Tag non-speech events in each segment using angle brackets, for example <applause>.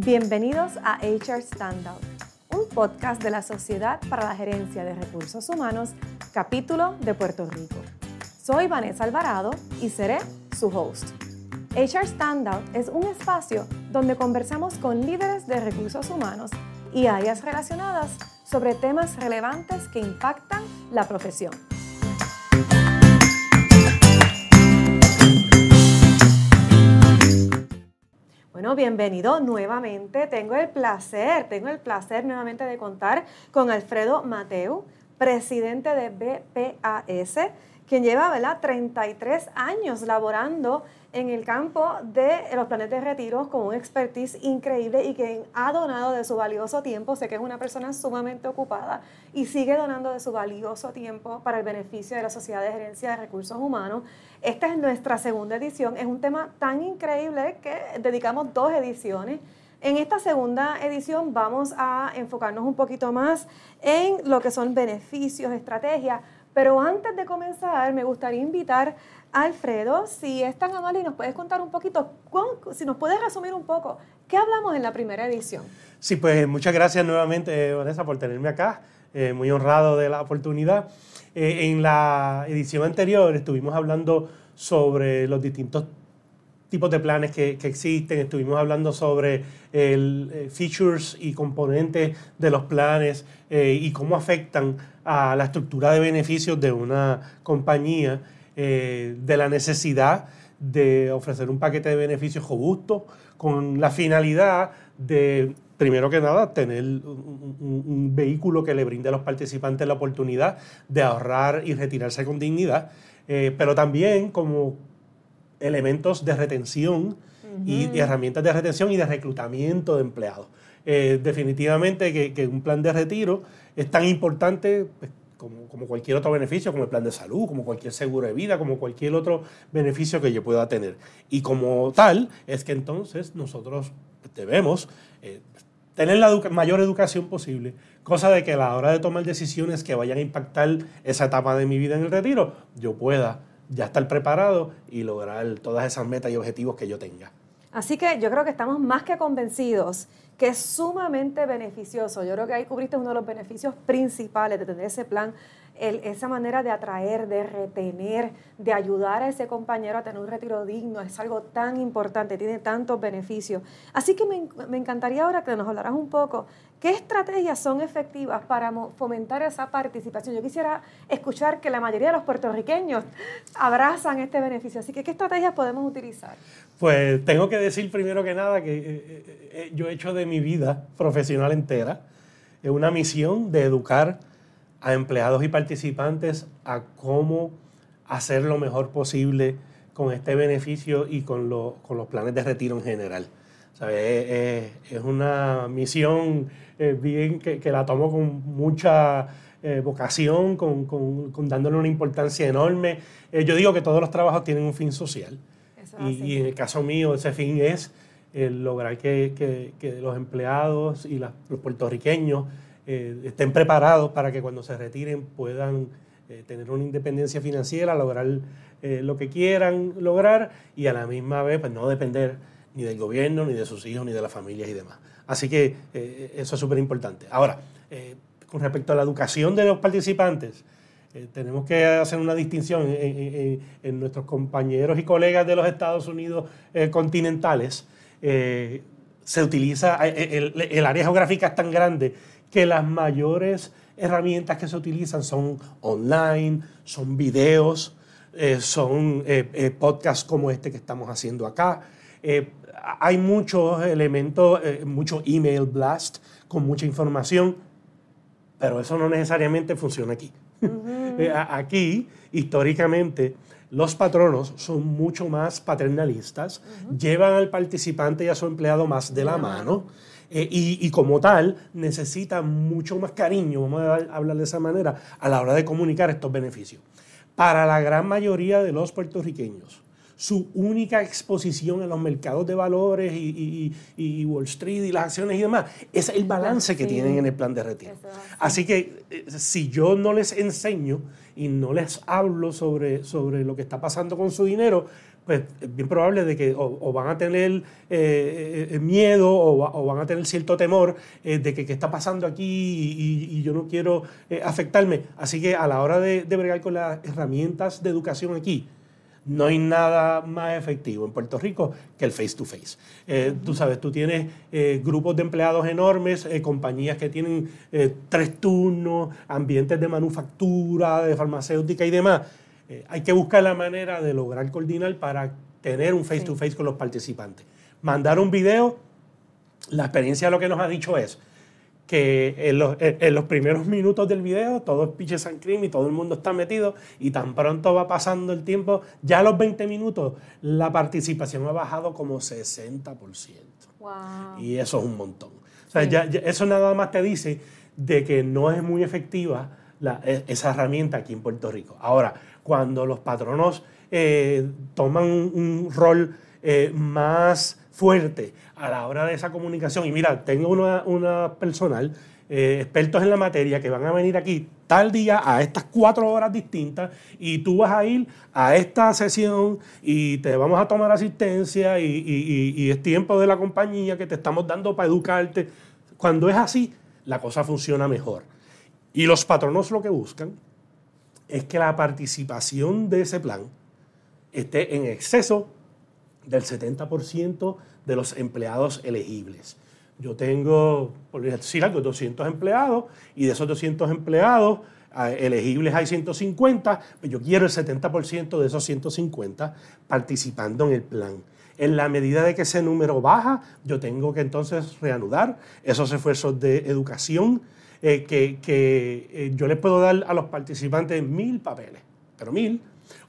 Bienvenidos a HR Standout, un podcast de la Sociedad para la Gerencia de Recursos Humanos, capítulo de Puerto Rico. Soy Vanessa Alvarado y seré su host. HR Standout es un espacio donde conversamos con líderes de recursos humanos y áreas relacionadas sobre temas relevantes que impactan la profesión. Bueno, bienvenido nuevamente. Tengo el placer, tengo el placer nuevamente de contar con Alfredo Mateu, presidente de BPAS, quien lleva ¿verdad? 33 años laborando en el campo de los planes de retiro con un expertise increíble y quien ha donado de su valioso tiempo. Sé que es una persona sumamente ocupada y sigue donando de su valioso tiempo para el beneficio de la Sociedad de Gerencia de Recursos Humanos. Esta es nuestra segunda edición. Es un tema tan increíble que dedicamos dos ediciones. En esta segunda edición vamos a enfocarnos un poquito más en lo que son beneficios, estrategias, pero antes de comenzar me gustaría invitar Alfredo, si es tan amable y nos puedes contar un poquito, si nos puedes resumir un poco, ¿qué hablamos en la primera edición? Sí, pues muchas gracias nuevamente, Vanessa, por tenerme acá. Eh, muy honrado de la oportunidad. Eh, en la edición anterior estuvimos hablando sobre los distintos tipos de planes que, que existen, estuvimos hablando sobre el, eh, features y componentes de los planes y cómo afectan a la estructura de beneficios de una compañía. Eh, de la necesidad de ofrecer un paquete de beneficios robusto con la finalidad de, primero que nada, tener un, vehículo que le brinde a los participantes la oportunidad de ahorrar y retirarse con dignidad, eh, pero también como elementos de retención y, herramientas de retención y de reclutamiento de empleados. Eh, definitivamente que, que, un plan de retiro es tan importante pues, como, cualquier otro beneficio, como el plan de salud, como cualquier seguro de vida, como cualquier otro beneficio que yo pueda tener. Y como tal, es que entonces nosotros debemos eh, tener la mayor educación posible, cosa de que a la hora de tomar decisiones que vayan a impactar esa etapa de mi vida en el retiro, yo pueda ya estar preparado y lograr todas esas metas y objetivos que yo tenga. Así que yo creo que estamos más que convencidos que es sumamente beneficioso. Yo creo que ahí cubriste uno de los beneficios principales de tener ese plan, esa manera de atraer, de retener, de ayudar a ese compañero a tener un retiro digno. Es algo tan importante, tiene tantos beneficios. Así que me, me encantaría ahora que nos hablaras un poco ¿Qué estrategias son efectivas para fomentar esa participación? Yo quisiera escuchar que la mayoría de los puertorriqueños abrazan este beneficio, así que ¿qué estrategias podemos utilizar? Pues tengo que decir primero que nada que eh, eh, eh, yo he hecho de mi vida profesional entera una misión de educar a empleados y participantes a cómo hacer lo mejor posible con este beneficio y con los planes de retiro en general. Es, una misión bien que, la tomo con mucha vocación, con, con, dándole una importancia enorme. yo digo que todos los trabajos tienen un fin social. Y, en el caso mío, ese fin es el lograr que, que, los empleados y los puertorriqueños eh, estén preparados para que cuando se retiren puedan eh, tener una independencia financiera, lograr eh, lo que quieran lograr y a la misma vez pues, no depender ni del gobierno, ni de sus hijos, ni de las familias y demás. Así que eso es súper importante. Ahora, con respecto a la educación de los participantes, eh, tenemos que hacer una distinción en, nuestros compañeros y colegas de los Estados Unidos eh, continentales. Eh, se utiliza, el, área geográfica es tan grande que las mayores herramientas que se utilizan son online, son videos, son podcasts como este que estamos haciendo acá. Hay muchos elementos, mucho email blast con mucha información, pero eso no necesariamente funciona aquí. <laughs> Eh, aquí, históricamente, los patronos son mucho más paternalistas, llevan al participante y a su empleado más de la mano. Eh, y, como tal necesitan mucho más cariño, vamos a hablar de esa manera, a la hora de comunicar estos beneficios. Para la gran mayoría de los puertorriqueños, su única exposición en los mercados de valores y, Wall Street y las acciones y demás. Es el balance que tienen en el plan de retiro. Así que eh, si yo no les enseño y no les hablo sobre, sobre lo que está pasando con su dinero, pues es bien probable de que o, van a tener eh, eh, eh, miedo o, van a tener cierto temor de que qué está pasando aquí y, yo no quiero afectarme. Así que a la hora de, de, bregar con las herramientas de educación aquí, no hay nada más efectivo en Puerto Rico que el face to face. Tú sabes, tú tienes grupos de empleados enormes, compañías que tienen tres turnos, ambientes de manufactura, de farmacéutica y demás eh, hay que buscar la manera de lograr coordinar para tener un face to face con los participantes. Mandar un video, la experiencia lo que nos ha dicho es que en los, primeros minutos del video todo es pitches and cream y todo el mundo está metido y tan pronto va pasando el tiempo, ya a los 20 minutos la participación ha bajado como 60%. Y eso es un montón. eso nada más te dice de que no es muy efectiva e, esa herramienta aquí en Puerto Rico. Ahora, cuando los patronos eh, toman un, rol eh, más fuerte a la hora de esa comunicación, y mira, tengo una, personal, eh, expertos en la materia, que van a venir aquí tal día a estas cuatro horas distintas y tú vas a ir a esta sesión y te vamos a tomar asistencia y es tiempo de la compañía que te estamos dando para educarte. Cuando es así, la cosa funciona mejor. Y los patronos lo que buscan es que la participación de ese plan esté en exceso del 70% de los empleados elegibles. Yo tengo, por decir algo, 200 empleados y de esos 200 empleados elegibles hay 150, pues yo quiero el 70% de esos 150 participando en el plan. En la medida de que ese número baja, yo tengo que entonces reanudar esos esfuerzos de educación, eh, que, eh, yo les puedo dar a los participantes mil papeles, pero mil,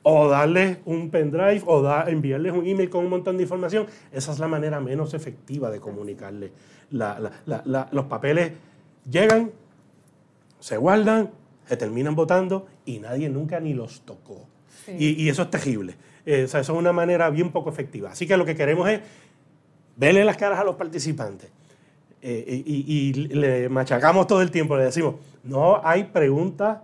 o darles un pendrive o enviarles un email con un montón de información. Esa es la manera menos efectiva de comunicarles. los papeles llegan, se guardan, se terminan votando y nadie nunca ni los tocó. Y, eso es terrible. Eh, eso es una manera bien poco efectiva. Así que lo que queremos es verle las caras a los participantes eh, y, le machacamos todo el tiempo, le decimos, no hay pregunta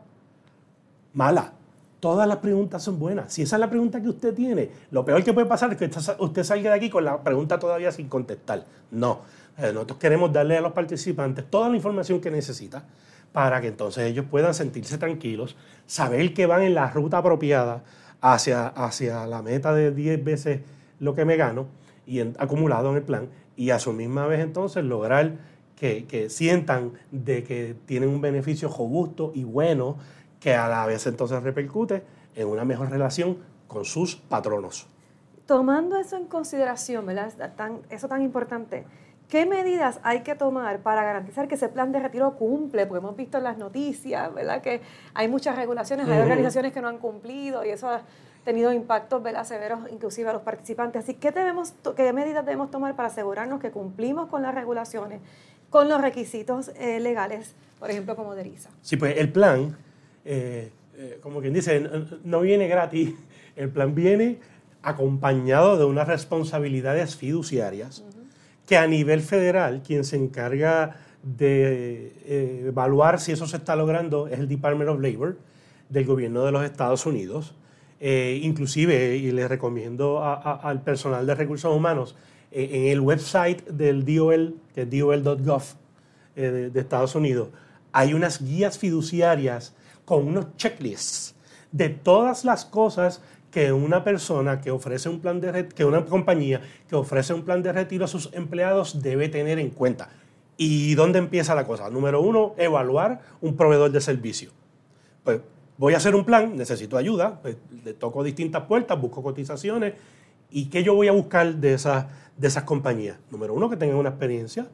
mala. Todas las preguntas son buenas. Si esa es la pregunta que usted tiene, lo peor que puede pasar es que usted salga de aquí con la pregunta todavía sin contestar. No. Eh, nosotros queremos darle a los participantes toda la información que necesita para que entonces ellos puedan sentirse tranquilos, saber que van en la ruta apropiada hacia, hacia la meta de 10 veces lo que me gano y acumulado en el plan y a su misma vez entonces lograr que, sientan de que tienen un beneficio robusto y bueno que a la vez entonces repercute en una mejor relación con sus patronos. Tomando eso en consideración, ¿verdad? Tan, eso tan importante, ¿qué medidas hay que tomar para garantizar que ese plan de retiro cumple? Porque hemos visto en las noticias, ¿verdad? Que hay muchas regulaciones, hay organizaciones que no han cumplido y eso tenido impactos severos inclusive a los participantes. Así que debemos, ¿qué medidas debemos tomar para asegurarnos que cumplimos con las regulaciones, con los requisitos eh, legales, por ejemplo, como DERISA? Sí, pues el plan, eh, eh, como quien dice, no viene gratis, <laughs> el plan viene acompañado de unas responsabilidades fiduciarias que a nivel federal quien se encarga de evaluar si eso se está logrando es el Department of Labor del gobierno de los Estados Unidos. Eh, inclusive, y les recomiendo al personal de recursos humanos, eh, en el website del DOL, que es dol.gov eh, de, Estados Unidos, hay unas guías fiduciarias con unos checklists de todas las cosas que una persona que ofrece un plan de que una compañía que ofrece un plan de retiro a sus empleados debe tener en cuenta. ¿Y dónde empieza la cosa? Número uno, evaluar un proveedor de servicio. Pues voy a hacer un plan, necesito ayuda, pues, le toco distintas puertas, busco cotizaciones. ¿Y qué yo voy a buscar de esas, de esas compañías? Número uno, que tengan una experiencia.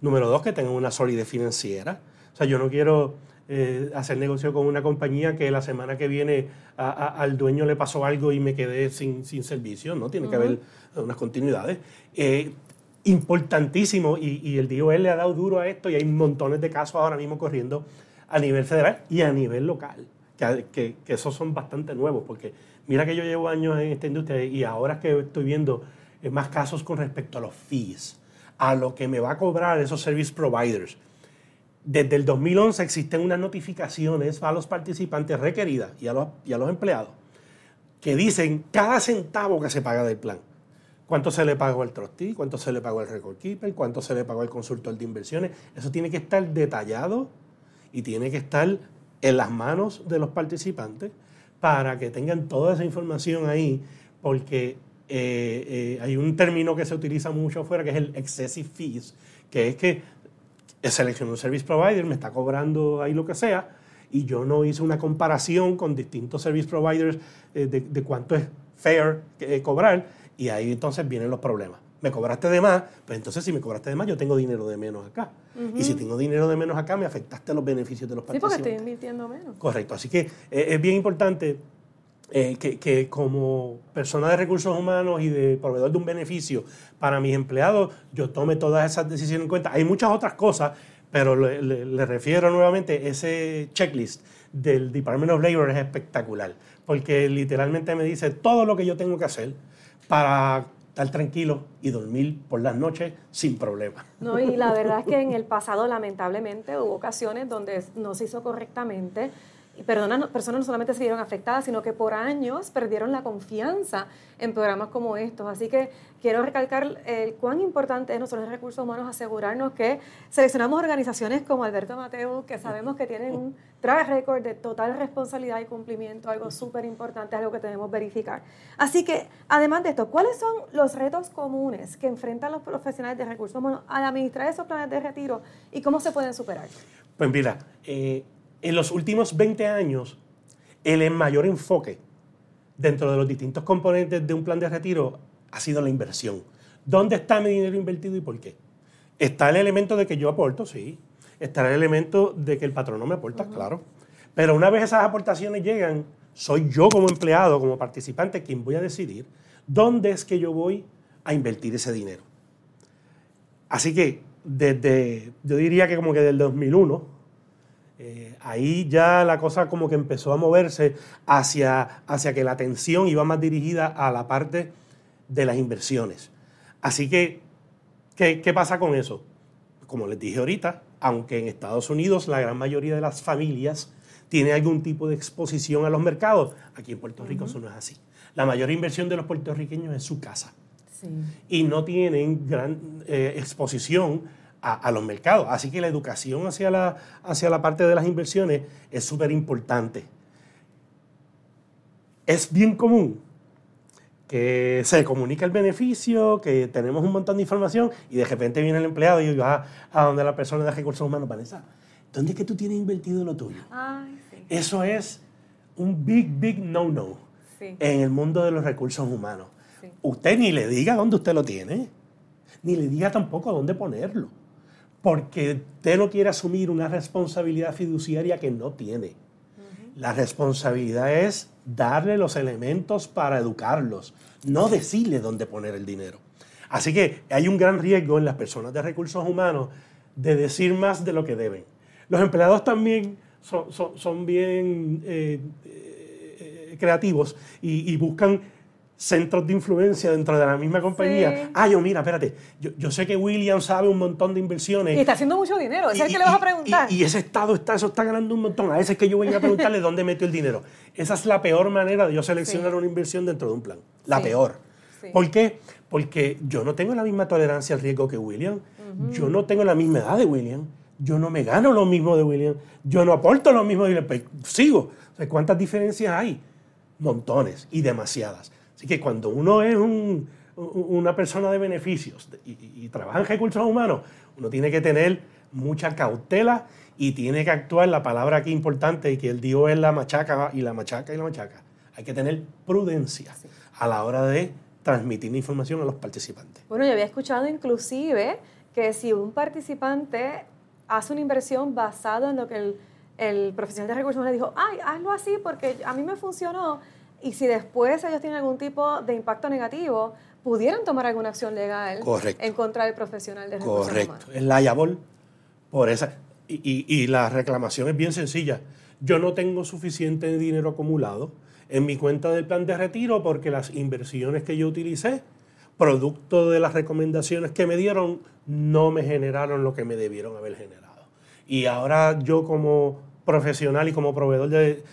Número dos, que tengan una solidez financiera. O sea, yo no quiero eh, hacer negocio con una compañía que la semana que viene al dueño le pasó algo y me quedé sin, servicio, ¿no? Tiene que haber unas continuidades. Eh, importantísimo, y, y el DOL le ha dado duro a esto y hay montones de casos ahora mismo corriendo a nivel federal y a nivel local que, que, que esos son bastante nuevos, porque mira que yo llevo años en esta industria y ahora que estoy viendo eh, más casos con respecto a los fees, a lo que me va a cobrar esos service providers. Desde el 2011 existen unas notificaciones a los participantes requeridas y a los, y a los empleados que dicen cada centavo que se paga del plan. Cuánto se le pagó al trustee, cuánto se le pagó al record keeper, cuánto se le pagó al consultor de inversiones. Eso tiene que estar detallado y tiene que estar en las manos de los participantes para que tengan toda esa información ahí, porque eh, eh, hay un término que se utiliza mucho afuera que es el excessive fees, que es que selecciono un service provider, me está cobrando ahí lo que sea, y yo no hice una comparación con distintos service providers eh, de, cuánto es fair cobrar, y ahí entonces vienen los problemas. Me cobraste de más, pues entonces si me cobraste de más, yo tengo dinero de menos acá. Y si tengo dinero de menos acá, me afectaste los beneficios de los participantes. Sí, porque estoy invirtiendo menos. Correcto. Así que es bien importante eh, que, como persona de recursos humanos y de proveedor de un beneficio para mis empleados, yo tome todas esas decisiones en cuenta. Hay muchas otras cosas, pero le, refiero nuevamente, ese checklist del Department of Labor es espectacular, porque literalmente me dice todo lo que yo tengo que hacer para estar tranquilo y dormir por las noches sin problema. No, y la verdad es que en el pasado lamentablemente hubo ocasiones donde no se hizo correctamente personas, no solamente se vieron afectadas, sino que por años perdieron la confianza en programas como estos. Así que quiero recalcar el cuán importante es nosotros en recursos humanos asegurarnos que seleccionamos organizaciones como Alberto Mateo, que sabemos que tienen un track record de total responsabilidad y cumplimiento, algo súper importante, algo que tenemos que verificar. Así que, además de esto, ¿cuáles son los retos comunes que enfrentan los profesionales de recursos humanos al administrar esos planes de retiro y cómo se pueden superar? Pues mira, eh, en los últimos 20 años, el mayor enfoque dentro de los distintos componentes de un plan de retiro ha sido la inversión. ¿Dónde está mi dinero invertido y por qué? Está el elemento de que yo aporto, sí. Está el elemento de que el patrón no me aporta, claro. Pero una vez esas aportaciones llegan, soy yo como empleado, como participante, quien voy a decidir dónde es que yo voy a invertir ese dinero. Así que desde, yo diría que como que del 2001, eh, ahí ya la cosa como que empezó a moverse hacia, hacia que la atención iba más dirigida a la parte de las inversiones. Así que, ¿qué, ¿qué pasa con eso? Como les dije ahorita, aunque en Estados Unidos la gran mayoría de las familias tiene algún tipo de exposición a los mercados, aquí en Puerto Rico eso no es así. La mayor inversión de los puertorriqueños es su casa. Y no tienen gran eh, exposición a, los mercados. Así que la educación hacia la, hacia la parte de las inversiones es súper importante. Es bien común que se comunica el beneficio, que tenemos un montón de información y de repente viene el empleado y va a donde la persona de recursos humanos, Vanessa, ¿dónde es que tú tienes invertido lo tuyo? Eso es un big, big no-no en el mundo de los recursos humanos. Usted ni le diga dónde usted lo tiene, ni le diga tampoco dónde ponerlo porque usted no quiere asumir una responsabilidad fiduciaria que no tiene. La responsabilidad es darle los elementos para educarlos, no decirle dónde poner el dinero. Así que hay un gran riesgo en las personas de recursos humanos de decir más de lo que deben. Los empleados también son, bien eh, eh, creativos y buscan centros de influencia dentro de la misma compañía. Ah, yo, mira, espérate, yo, sé que William sabe un montón de inversiones. Y está haciendo mucho dinero, es el que le vas a preguntar. Y, ese estado está, eso está ganando un montón. A veces es que yo voy a preguntarle <laughs> dónde metió el dinero. Esa es la peor manera de yo seleccionar una inversión dentro de un plan. La peor. ¿Por qué? Porque yo no tengo la misma tolerancia al riesgo que William. Yo no tengo la misma edad de William. Yo no me gano lo mismo de William. Yo no aporto lo mismo de William. Pues, sigo. ¿Cuántas diferencias hay? Montones y demasiadas. Así que cuando uno es una persona de beneficios y, trabaja en recursos humanos, uno tiene que tener mucha cautela y tiene que actuar, la palabra aquí importante y que él dijo es la machaca y la machaca y la machaca. Hay que tener prudencia a la hora de transmitir la información a los participantes. Bueno, yo había escuchado inclusive que si un participante hace una inversión basada en lo que el, el profesional de recursos humanos le dijo, ay, hazlo así porque a mí me funcionó, y si después ellos tienen algún tipo de impacto negativo, pudieran tomar alguna acción legal en contra del profesional de recursos Correcto. Es la por esa. Y, y, la reclamación es bien sencilla. yo no tengo suficiente dinero acumulado en mi cuenta del plan de retiro porque las inversiones que yo utilicé, producto de las recomendaciones que me dieron, no me generaron lo que me debieron haber generado. Y ahora yo como profesional y como proveedor de,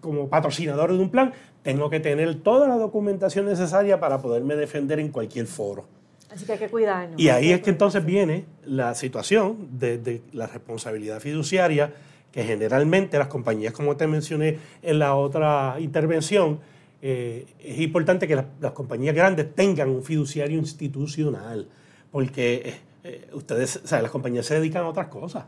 como patrocinador de un plan, tengo que tener toda la documentación necesaria para poderme defender en cualquier foro. Así que hay que cuidarnos. Y ahí es que entonces viene la situación de, la responsabilidad fiduciaria, que generalmente las compañías, como te mencioné en la otra intervención, eh, es importante que las, compañías grandes tengan un fiduciario institucional, porque eh, eh, ustedes, o sea, las compañías se dedican a otras cosas,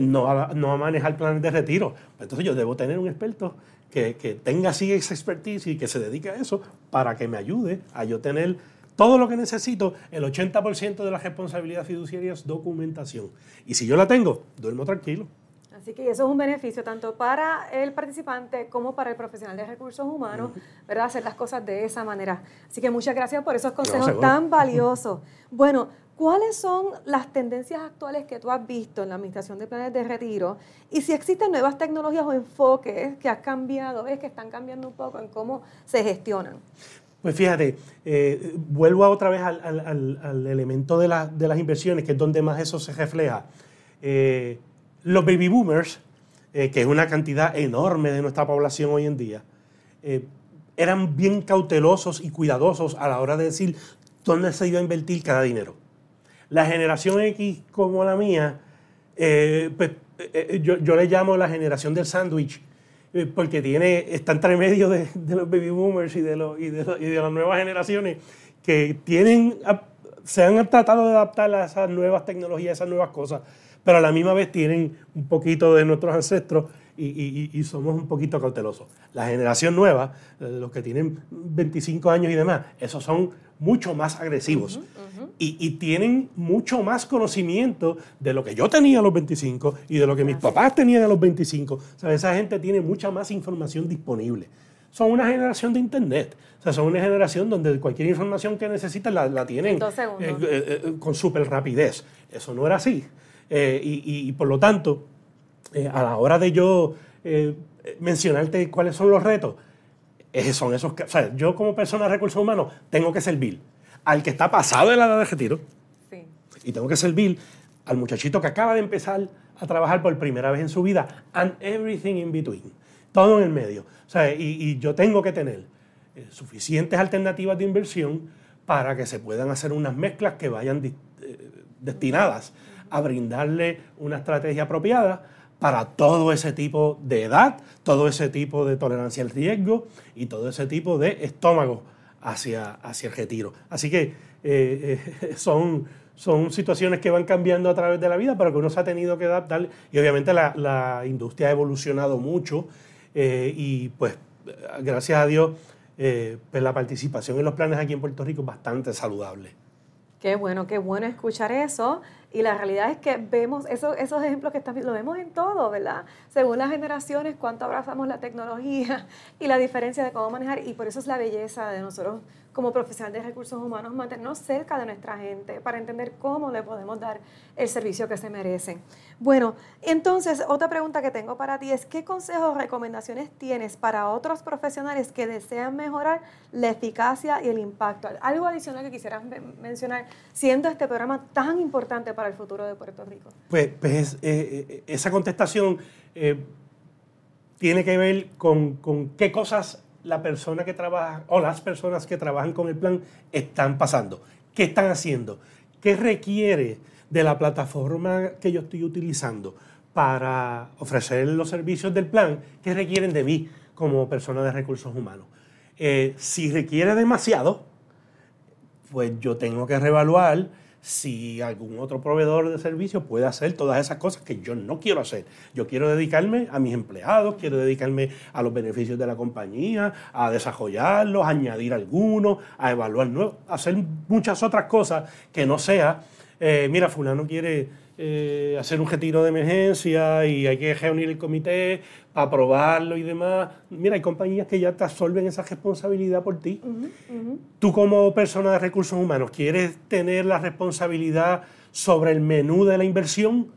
no, a, no a manejar planes de retiro. Entonces yo debo tener un experto que, que tenga así esa expertise y que se dedique a eso para que me ayude a yo tener todo lo que necesito, el 80% de la responsabilidad fiduciaria es documentación. Y si yo la tengo, duermo tranquilo. Así que eso es un beneficio tanto para el participante como para el profesional de recursos humanos, ¿verdad? Hacer las cosas de esa manera. Así que muchas gracias por esos consejos tan valiosos. Bueno, ¿cuáles son las tendencias actuales que tú has visto en la administración de planes de retiro? Y si existen nuevas tecnologías o enfoques que has cambiado, ves que están cambiando un poco en cómo se gestionan. Pues fíjate, eh, vuelvo otra vez al, elemento de, las inversiones, que es donde más eso se refleja. Eh, los baby boomers, eh, que es una cantidad enorme de nuestra población hoy en día, eran bien cautelosos y cuidadosos a la hora de decir dónde se iba a invertir cada dinero. La generación X como la mía, pues, yo, yo, le llamo la generación del sándwich, eh, porque tiene, está entre medio de, los baby boomers y de, los, y, de, las nuevas generaciones que tienen, se han tratado de adaptar a esas nuevas tecnologías, a esas nuevas cosas, pero a la misma vez tienen un poquito de nuestros ancestros y, somos un poquito cautelosos. La generación nueva, eh, los que tienen 25 años y demás, esos son mucho más agresivos y, tienen mucho más conocimiento de lo que yo tenía a los 25 y de lo que mis papás tenían a los 25. O sea, esa gente tiene mucha más información disponible. Son una generación de Internet. O sea, son una generación donde cualquier información que necesitan la, tienen eh, eh, eh, con súper rapidez. Eso no era así. y, por lo tanto, a la hora de yo mencionarte cuáles son los retos, son esos. O sea, yo como persona de recursos humanos tengo que servir al que está pasado de la edad de retiro. Sí. Y tengo que servir al muchachito que acaba de empezar a trabajar por primera vez en su vida. And everything in between. Todo en el medio. O sea, y, yo tengo que tener eh, suficientes alternativas de inversión para que se puedan hacer unas mezclas que vayan eh, destinadas a brindarle una estrategia apropiada para todo ese tipo de edad, todo ese tipo de tolerancia al riesgo y todo ese tipo de estómago hacia, hacia el retiro. Así que eh, eh, <laughs> son, son situaciones que van cambiando a través de la vida, pero que uno se ha tenido que adaptar. Y obviamente la, industria ha evolucionado mucho eh, y pues gracias a Dios pues la participación en los planes aquí en Puerto Rico es bastante saludable. Qué bueno, qué bueno escuchar eso. Y la realidad es que vemos esos, esos ejemplos que están, lo vemos en todo, ¿verdad? Según las generaciones, cuánto abrazamos la tecnología y la diferencia de cómo manejar. Y por eso es la belleza de nosotros como profesional de recursos humanos, mantenernos cerca de nuestra gente para entender cómo le podemos dar el servicio que se merecen. Bueno, entonces, otra pregunta que tengo para ti es, ¿qué consejos o recomendaciones tienes para otros profesionales que desean mejorar la eficacia y el impacto? Algo adicional que quisieras mencionar, siendo este programa tan importante para el futuro de Puerto Rico. Pues, pues eh, eh, esa contestación eh, tiene que ver con, qué cosas la persona que trabaja o las personas que trabajan con el plan están pasando. ¿Qué están haciendo? ¿Qué requiere de la plataforma que yo estoy utilizando para ofrecer los servicios del plan? ¿Qué requieren de mí como persona de recursos humanos? Si requiere demasiado, pues yo tengo que reevaluar si algún otro proveedor de servicios puede hacer todas esas cosas que yo no quiero hacer. Yo quiero dedicarme a mis empleados, quiero dedicarme a los beneficios de la compañía, a desarrollarlos, a añadir algunos, a evaluar nuevos, a hacer muchas otras cosas que no sea, eh, mira, fulano quiere eh, hacer un retiro de emergencia y hay que reunir el comité para aprobarlo y demás. Mira, hay compañías que ya te absorben esa responsabilidad por ti. Tú como persona de recursos humanos, ¿quieres tener la responsabilidad sobre el menú de la inversión?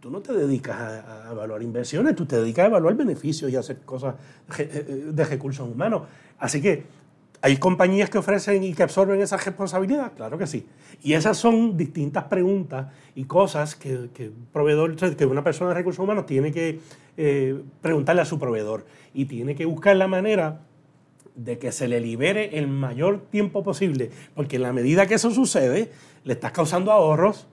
tú no te dedicas a, evaluar inversiones, tú te dedicas a evaluar beneficios y a hacer cosas de recursos humanos. Así que, ¿hay compañías que ofrecen y que absorben esa responsabilidad? Claro que sí. Y esas son distintas preguntas y cosas que, proveedor, que una persona de recursos humanos tiene que eh, preguntarle a su proveedor y tiene que buscar la manera de que se le libere el mayor tiempo posible, porque en la medida que eso sucede, le estás causando ahorros,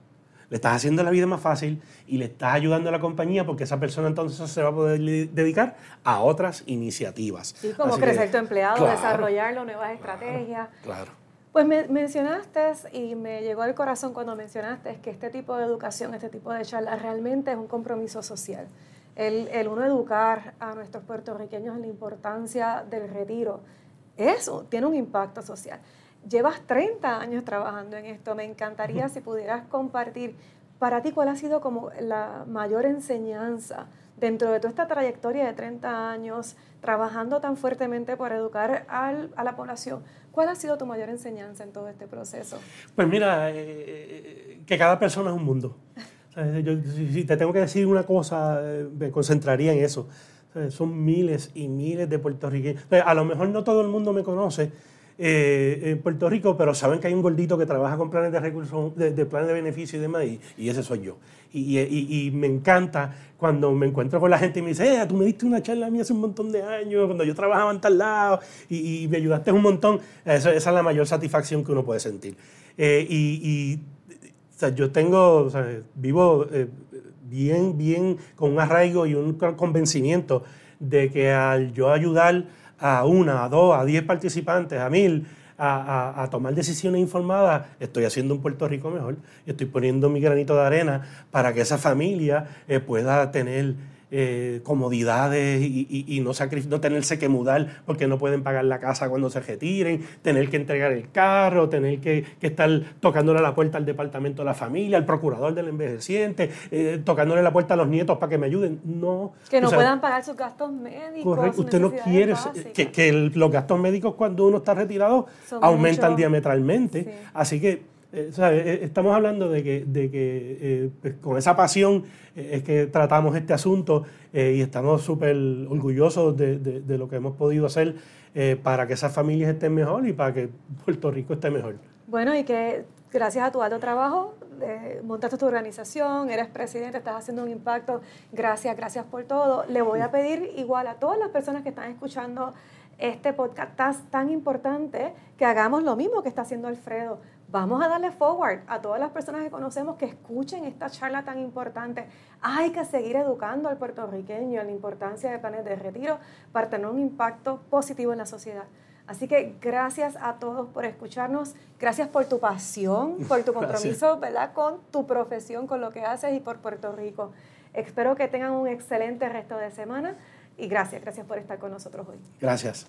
le estás haciendo la vida más fácil y le estás ayudando a la compañía porque esa persona entonces se va a poder dedicar a otras iniciativas. Sí, como crecer tu empleado, desarrollarlo, nuevas estrategias. Claro. Pues me, mencionaste y me llegó al corazón cuando mencionaste que este tipo de educación, este tipo de charla realmente es un compromiso social. El, el uno educar a nuestros puertorriqueños en la importancia del retiro, eso tiene un impacto social. Llevas 30 años trabajando en esto. Me encantaría si pudieras compartir para ti cuál ha sido como la mayor enseñanza dentro de toda esta trayectoria de 30 años trabajando tan fuertemente por educar al, a la población. ¿Cuál ha sido tu mayor enseñanza en todo este proceso? Pues mira, eh, eh, que cada persona es un mundo. si te tengo que decir una cosa, eh, me concentraría en eso. Son miles y miles de puertorriqueños. A lo mejor no todo el mundo me conoce, eh, en Puerto Rico, pero saben que hay un gordito que trabaja con planes de recursos, de, planes de beneficio y demás, y, ese soy yo. Y, me encanta cuando me encuentro con la gente y me dice, eh, tú me diste una charla a mí hace un montón de años, cuando yo trabajaba en tal lado, y, me ayudaste un montón. Esa, es la mayor satisfacción que uno puede sentir. Eh, y yo tengo, vivo eh, bien, bien con un arraigo y un convencimiento de que al yo ayudar a una, a dos, a diez participantes, a mil, a, tomar decisiones informadas, estoy haciendo un Puerto Rico mejor estoy poniendo mi granito de arena para que esa familia eh, pueda tener eh, comodidades y, no, no tenerse que mudar porque no pueden pagar la casa cuando se retiren, tener que entregar el carro, tener que, estar tocándole la puerta al departamento de la familia, al procurador del envejeciente, eh, tocándole la puerta a los nietos para que me ayuden. No. Que no puedan pagar sus gastos médicos. Correcto. Usted no quiere que, los gastos médicos cuando uno está retirado aumentan diametralmente. Así que eh, eh, estamos hablando de que, de que eh, pues, con esa pasión es que tratamos este asunto y estamos súper orgullosos de, de, lo que hemos podido hacer para que esas familias estén mejor y para que Puerto Rico esté mejor. Bueno, y que gracias a tu alto trabajo montaste tu organización, eres presidente, estás haciendo un impacto. Gracias, gracias por todo. Le voy a pedir igual a todas las personas que están escuchando este podcast tan importante que hagamos lo mismo que está haciendo Alfredo Vamos a darle forward a todas las personas que conocemos que escuchen esta charla tan importante. Hay que seguir educando al puertorriqueño en la importancia de planes de retiro para tener un impacto positivo en la sociedad. Así que gracias a todos por escucharnos, gracias por tu pasión, <laughs> por tu compromiso ¿verdad? con tu profesión, con lo que haces y por Puerto Rico. Espero que tengan un excelente resto de semana y gracias, gracias por estar con nosotros hoy. Gracias.